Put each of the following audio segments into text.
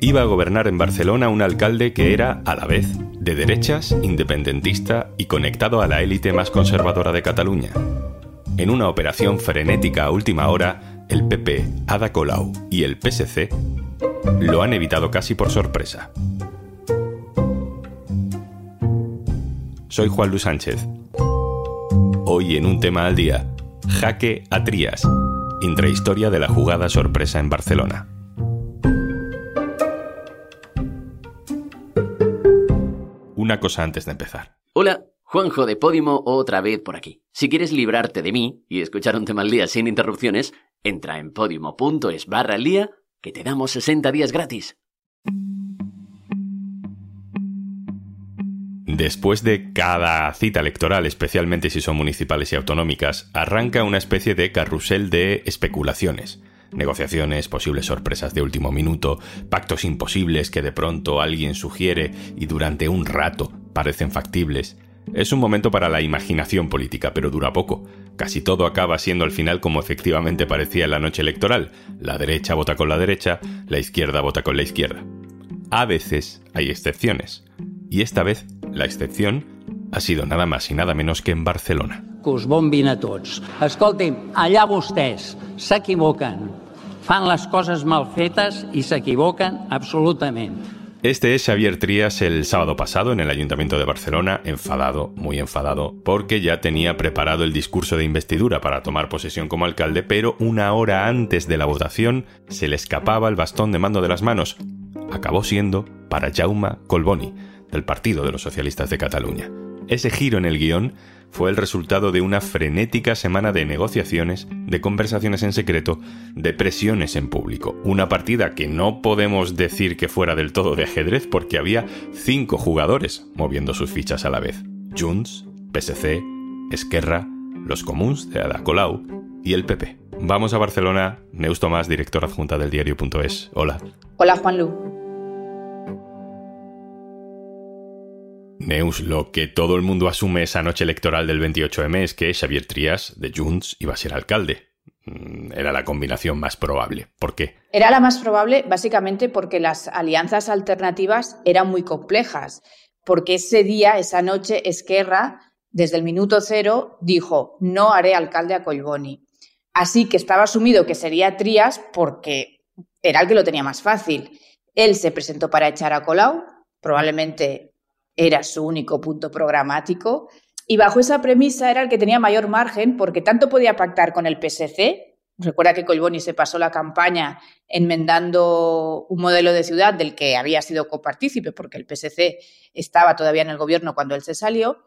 Iba a gobernar en Barcelona un alcalde que era, a la vez, de derechas, independentista y conectado a la élite más conservadora de Cataluña. En una operación frenética a última hora, el PP, Ada Colau y el PSC lo han evitado casi por sorpresa. Soy Juan Luis Sánchez. Hoy en un tema al día, jaque a Trías, intrahistoria de la jugada sorpresa en Barcelona. Una cosa antes de empezar. Hola, Juanjo de Podimo otra vez por aquí. Si quieres librarte de mí y escuchar un tema al día sin interrupciones, entra en podimo.es barra al día que te damos 60 días gratis. Después de cada cita electoral, especialmente si son municipales y autonómicas, arranca una especie de carrusel de especulaciones. Negociaciones, posibles sorpresas de último minuto, pactos imposibles que de pronto alguien sugiere y durante un rato parecen factibles. Es un momento para la imaginación política, pero dura poco. Casi todo acaba siendo al final como efectivamente parecía en la noche electoral. La derecha vota con la derecha, la izquierda vota con la izquierda. A veces hay excepciones. Y esta vez la excepción ha sido nada más y nada menos que en Barcelona. Que us bombin a tots. Fan les coses mal fetes i s'equivoquen absolutament. Este es Xavier Trías el sábado pasado en el Ayuntamiento de Barcelona, enfadado, muy enfadado, porque ya tenía preparado el discurso de investidura para tomar posesión como alcalde, pero una hora antes de la votación se le escapaba el bastón de mando de las manos. Acabó siendo para Jaume Colboni, del Partido de los Socialistas de Cataluña. Ese giro en el guion fue el resultado de una frenética semana de negociaciones, de conversaciones en secreto, de presiones en público. Una partida que no podemos decir que fuera del todo de ajedrez porque había cinco jugadores moviendo sus fichas a la vez. Junts, PSC, Esquerra, los Comuns de Ada Colau y el PP. Vamos a Barcelona. Neus Tomás, director adjunta del diario.es. Hola. Hola, Juanlu. Neus, lo que todo el mundo asume esa noche electoral del 28M es que Xavier Trias, de Junts, iba a ser alcalde. Mm, era la combinación más probable. ¿Por qué? Era la más probable básicamente porque las alianzas alternativas eran muy complejas. Porque ese día, esa noche, Esquerra, desde el minuto cero, dijo, no haré alcalde a Colboni. Así que estaba asumido que sería Trias porque era el que lo tenía más fácil. Él se presentó para echar a Colau, probablemente era su único punto programático. Y bajo esa premisa era el que tenía mayor margen porque tanto podía pactar con el PSC, recuerda que Colboni se pasó la campaña enmendando un modelo de ciudad del que había sido copartícipe porque el PSC estaba todavía en el gobierno cuando él se salió,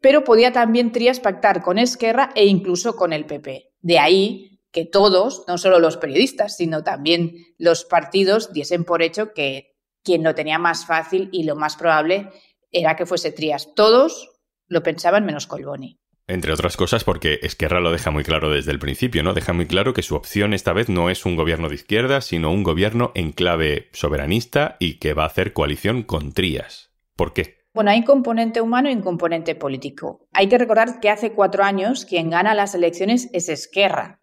pero podía también Trías pactar con Esquerra e incluso con el PP. De ahí que todos, no solo los periodistas, sino también los partidos, diesen por hecho que quien lo tenía más fácil y lo más probable era que fuese Trías. Todos lo pensaban menos Colboni. Entre otras cosas porque Esquerra lo deja muy claro desde el principio, ¿no? Deja muy claro que su opción esta vez no es un gobierno de izquierda, sino un gobierno en clave soberanista y que va a hacer coalición con Trías. ¿Por qué? Bueno, hay un componente humano y un componente político. Hay que recordar que hace cuatro años quien gana las elecciones es Esquerra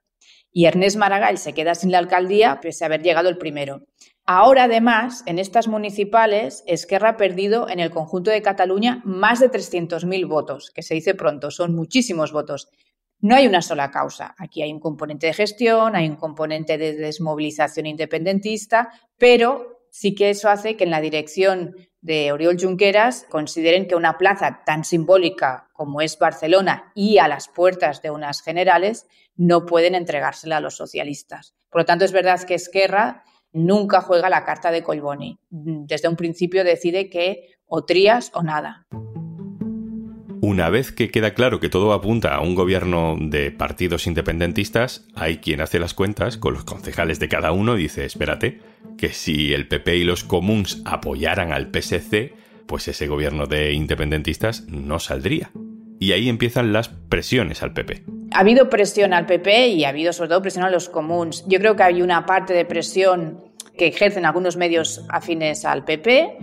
y Ernest Maragall se queda sin la alcaldía pese a haber llegado el primero. Ahora, además, en estas municipales, Esquerra ha perdido en el conjunto de Cataluña más de 300.000 votos, que se dice pronto, son muchísimos votos. No hay una sola causa. Aquí hay un componente de gestión, hay un componente de desmovilización independentista, pero sí que eso hace que en la dirección de Oriol Junqueras consideren que una plaza tan simbólica como es Barcelona y a las puertas de unas generales no pueden entregársela a los socialistas. Por lo tanto, es verdad que Esquerra nunca juega la carta de Colboni. Desde un principio decide que o trías o nada. Una vez que queda claro que todo apunta a un gobierno de partidos independentistas, hay quien hace las cuentas con los concejales de cada uno y dice, espérate, que si el PP y los comuns apoyaran al PSC, pues ese gobierno de independentistas no saldría. Y ahí empiezan las presiones al PP. Ha habido presión al PP y ha habido sobre todo presión a los comuns. Yo creo que hay una parte de presión que ejercen algunos medios afines al PP,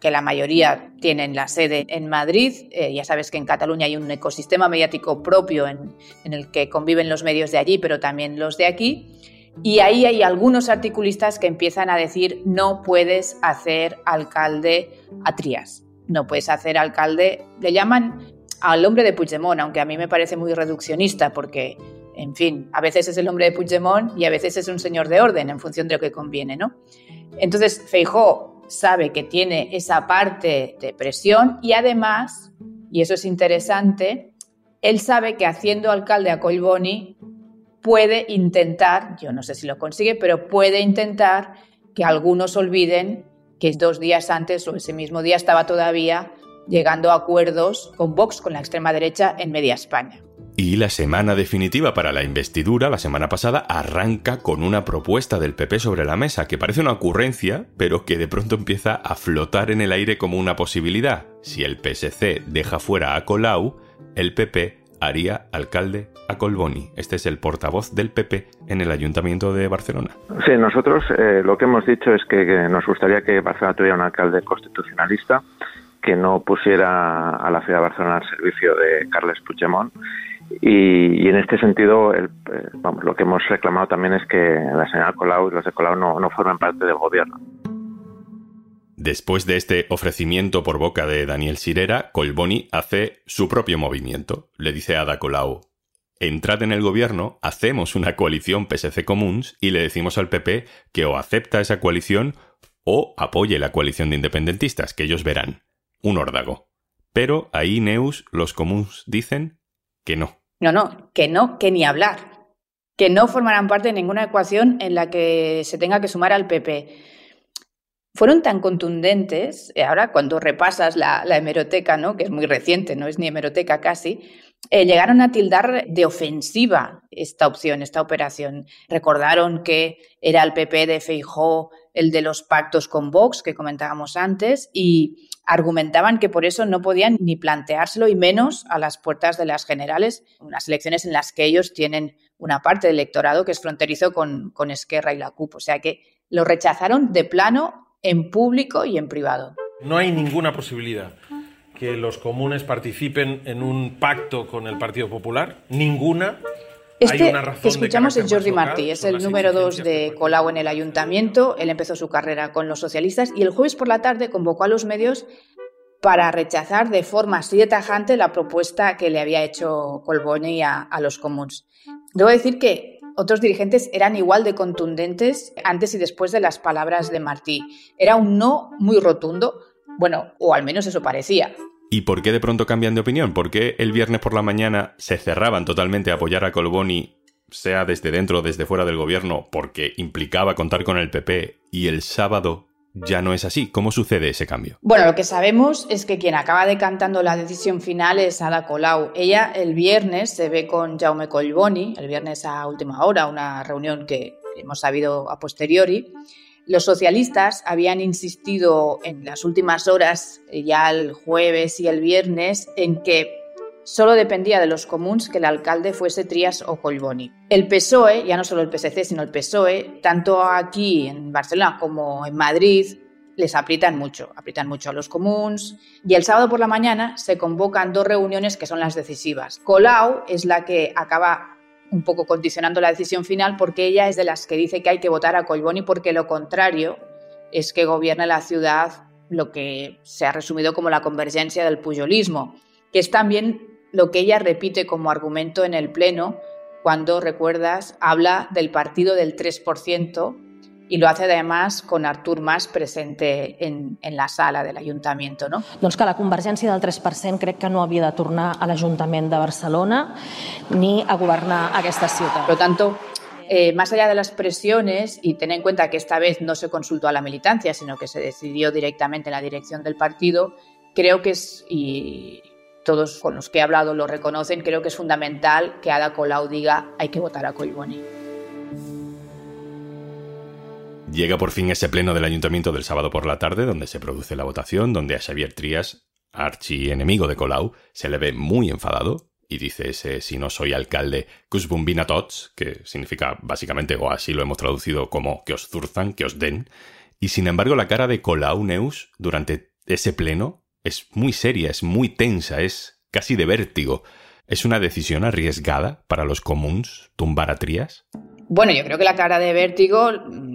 que la mayoría tienen la sede en Madrid. Eh, ya sabes que en Cataluña hay un ecosistema mediático propio en, en el que conviven los medios de allí, pero también los de aquí. Y ahí hay algunos articulistas que empiezan a decir no puedes hacer alcalde a Trías, no puedes hacer alcalde, le llaman al hombre de Puigdemont, aunque a mí me parece muy reduccionista porque, en fin, a veces es el hombre de Puigdemont y a veces es un señor de orden en función de lo que conviene, ¿no? Entonces, Feijó sabe que tiene esa parte de presión y además, y eso es interesante, él sabe que haciendo alcalde a Colboni puede intentar, yo no sé si lo consigue, pero puede intentar que algunos olviden que dos días antes o ese mismo día estaba todavía llegando a acuerdos con Vox, con la extrema derecha, en media España. Y la semana definitiva para la investidura, la semana pasada, arranca con una propuesta del PP sobre la mesa, que parece una ocurrencia, pero que de pronto empieza a flotar en el aire como una posibilidad. Si el PSC deja fuera a Colau, el PP haría alcalde a Colboni. Este es el portavoz del PP en el Ayuntamiento de Barcelona. Sí, nosotros eh, lo que hemos dicho es que, que nos gustaría que Barcelona tuviera un alcalde constitucionalista que no pusiera a la ciudad de Barcelona al servicio de Carles Puigdemont. Y, en este sentido, eh, vamos, lo que hemos reclamado también es que la señora Colau y los de Colau no, no formen parte del gobierno. Después de este ofrecimiento por boca de Daniel Sirera, Colboni hace su propio movimiento. Le dice a Ada Colau, entrad en el gobierno, hacemos una coalición PSC Comuns y le decimos al PP que o acepta esa coalición o apoye la coalición de independentistas, que ellos verán un órdago. Pero ahí, Neus, los comuns dicen que no. No, que no, que ni hablar. Que no formarán parte de ninguna ecuación en la que se tenga que sumar al PP. Fueron tan contundentes, eh, ahora cuando repasas la, hemeroteca, ¿no? que es muy reciente, no es ni hemeroteca casi, eh, llegaron a tildar de ofensiva esta opción, esta operación. Recordaron que era el PP de Feijó el de los pactos con Vox, que comentábamos antes, y argumentaban que por eso no podían ni planteárselo y menos a las puertas de las generales, unas elecciones en las que ellos tienen una parte del electorado que es fronterizo con, con Esquerra y la CUP. O sea que lo rechazaron de plano en público y en privado. No hay ninguna posibilidad que los comunes participen en un pacto con el Partido Popular, ninguna. Este que escuchamos es Jordi Martí, es el número dos de Colau en el ayuntamiento. Él empezó su carrera con los socialistas y el jueves por la tarde convocó a los medios para rechazar de forma así de tajante la propuesta que le había hecho Colboni a, a los comuns. Debo decir que otros dirigentes eran igual de contundentes antes y después de las palabras de Martí. Era un no muy rotundo, bueno, o al menos eso parecía. ¿Y por qué de pronto cambian de opinión? ¿Por qué el viernes por la mañana se cerraban totalmente a apoyar a Colboni, sea desde dentro o desde fuera del gobierno, porque implicaba contar con el PP, y el sábado ya no es así? ¿Cómo sucede ese cambio? Bueno, lo que sabemos es que quien acaba decantando la decisión final es Ada Colau. Ella el viernes se ve con Jaume Colboni, el viernes a última hora, una reunión que hemos sabido a posteriori, los socialistas habían insistido en las últimas horas, eh, ya el jueves y el viernes, en que solo dependía de los comuns que el alcalde fuese Trías o Colboni. El PSOE, ya no solo el PSC, sino el PSOE, tanto aquí en Barcelona como en Madrid, les aprietan mucho, aprietan mucho a los comuns. Y el sábado por la mañana se convocan dos reuniones que son las decisivas. Colau es la que acaba un poco condicionando la decisión final porque ella es de las que dice que hay que votar a Colboni porque lo contrario es que gobierna la ciudad lo que se ha resumido como la convergencia del puyolismo, que es también lo que ella repite como argumento en el Pleno cuando, recuerdas, habla del partido del 3% i lo hace además con Artur Mas presente en, en la sala del Ayuntamiento. No? Doncs que la convergència del 3% crec que no havia de tornar a l'Ajuntament de Barcelona ni a governar aquesta ciutat. Por lo tanto, eh, más allá de las presiones, y ten en cuenta que esta vez no se consultó a la militancia, sino que se decidió directamente en la dirección del partido, creo que es, y todos con los que he hablado lo reconocen, creo que es fundamental que Ada Colau diga hay que votar a Collboni. Llega por fin ese pleno del ayuntamiento del sábado por la tarde, donde se produce la votación, donde a Xavier Trías, archienemigo de Colau, se le ve muy enfadado y dice ese si no soy alcalde, cusbumbina tots, que significa básicamente, o así lo hemos traducido como que os zurzan, que os den. Y sin embargo, la cara de Colau Neus durante ese pleno es muy seria, es muy tensa, es casi de vértigo. ¿Es una decisión arriesgada para los comuns tumbar a Trías? Bueno, yo creo que la cara de vértigo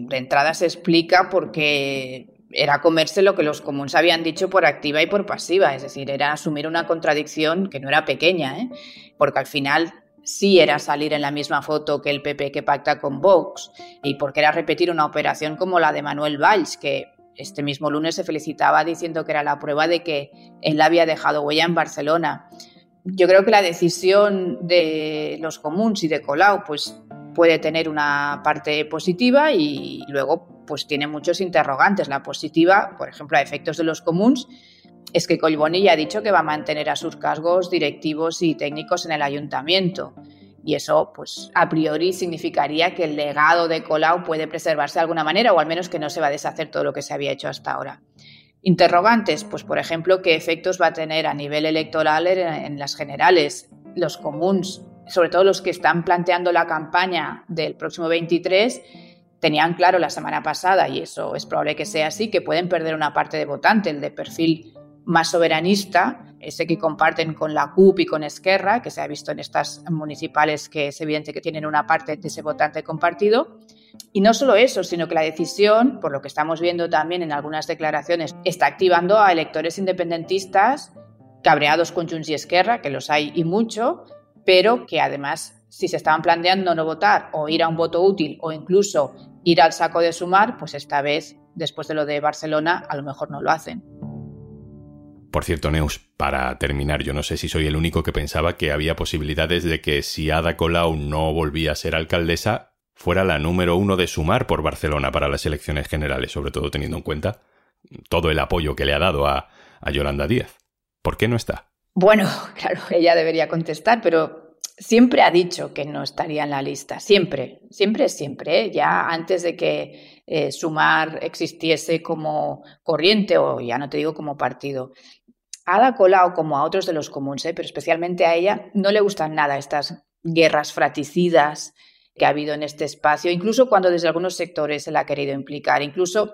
de entrada se explica porque era comerse lo que los comunes habían dicho por activa y por pasiva, es decir, era asumir una contradicción que no era pequeña, ¿eh? porque al final sí era salir en la misma foto que el PP que pacta con Vox y porque era repetir una operación como la de Manuel Valls, que este mismo lunes se felicitaba diciendo que era la prueba de que él había dejado huella en Barcelona. Yo creo que la decisión de los comuns y de Colau pues puede tener una parte positiva y luego pues tiene muchos interrogantes. La positiva, por ejemplo, a efectos de los comuns, es que Collboni ya ha dicho que va a mantener a sus cargos directivos y técnicos en el ayuntamiento. Y eso, pues, a priori significaría que el legado de Colau puede preservarse de alguna manera, o al menos que no se va a deshacer todo lo que se había hecho hasta ahora. Interrogantes, pues, por ejemplo, qué efectos va a tener a nivel electoral en, las generales, los comuns, sobre todo los que están planteando la campaña del próximo 23, tenían claro la semana pasada, y eso es probable que sea así, que pueden perder una parte de votante, el de perfil más soberanista, ese que comparten con la CUP y con Esquerra, que se ha visto en estas municipales que es evidente que tienen una parte de ese votante compartido. Y no solo eso, sino que la decisión, por lo que estamos viendo también en algunas declaraciones, está activando a electores independentistas cabreados con Junts y Esquerra, que los hay y mucho, pero que además, si se estaban planteando no votar o ir a un voto útil o incluso ir al saco de sumar, pues esta vez, después de lo de Barcelona, a lo mejor no lo hacen. Por cierto, Neus, para terminar, yo no sé si soy el único que pensaba que había posibilidades de que si Ada Colau no volvía a ser alcaldesa, fuera la número uno de sumar por Barcelona para las elecciones generales, sobre todo teniendo en cuenta todo el apoyo que le ha dado a, a Yolanda Díaz. ¿Por qué no está? Bueno, claro, ella debería contestar, pero siempre ha dicho que no estaría en la lista, siempre, siempre, siempre, ¿eh? ya antes de que eh, Sumar existiese como corriente o ya no te digo como partido. Ada Colau, como a otros de los comunes, ¿eh? pero especialmente a ella, no le gustan nada estas guerras fraticidas que ha habido en este espacio, incluso cuando desde algunos sectores se la ha querido implicar, incluso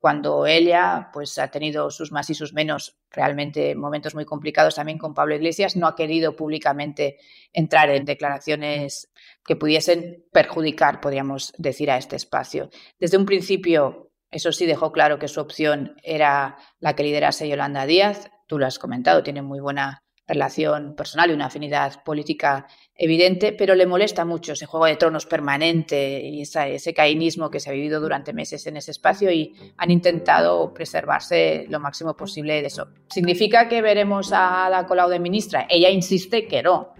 cuando ella pues ha tenido sus más y sus menos, realmente momentos muy complicados también con Pablo Iglesias, no ha querido públicamente entrar en declaraciones que pudiesen perjudicar, podríamos decir, a este espacio. Desde un principio, eso sí dejó claro que su opción era la que liderase Yolanda Díaz, tú lo has comentado, tiene muy buena relación personal y una afinidad política evidente, pero le molesta mucho ese juego de tronos permanente y ese caínismo que se ha vivido durante meses en ese espacio y han intentado preservarse lo máximo posible de eso. ¿Significa que veremos a la Colau de ministra? Ella insiste que no.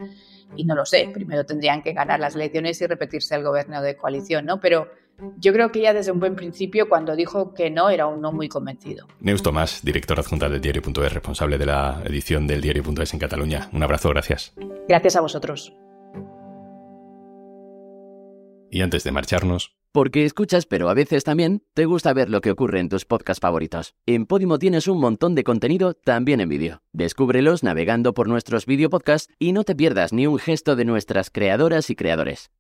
Y no lo sé, primero tendrían que ganar las elecciones y repetirse el gobierno de coalición, ¿no? Pero yo creo que ya desde un buen principio, cuando dijo que no, era un no muy convencido. Neus Tomás, directora adjunta del diario.es, responsable de la edición del diario.es en Cataluña. Un abrazo, gracias. Gracias a vosotros. Y antes de marcharnos... Porque escuchas, pero a veces también te gusta ver lo que ocurre en tus podcasts favoritos. En Podimo tienes un montón de contenido también en vídeo. Descúbrelos navegando por nuestros videopodcasts y no te pierdas ni un gesto de nuestras creadoras y creadores.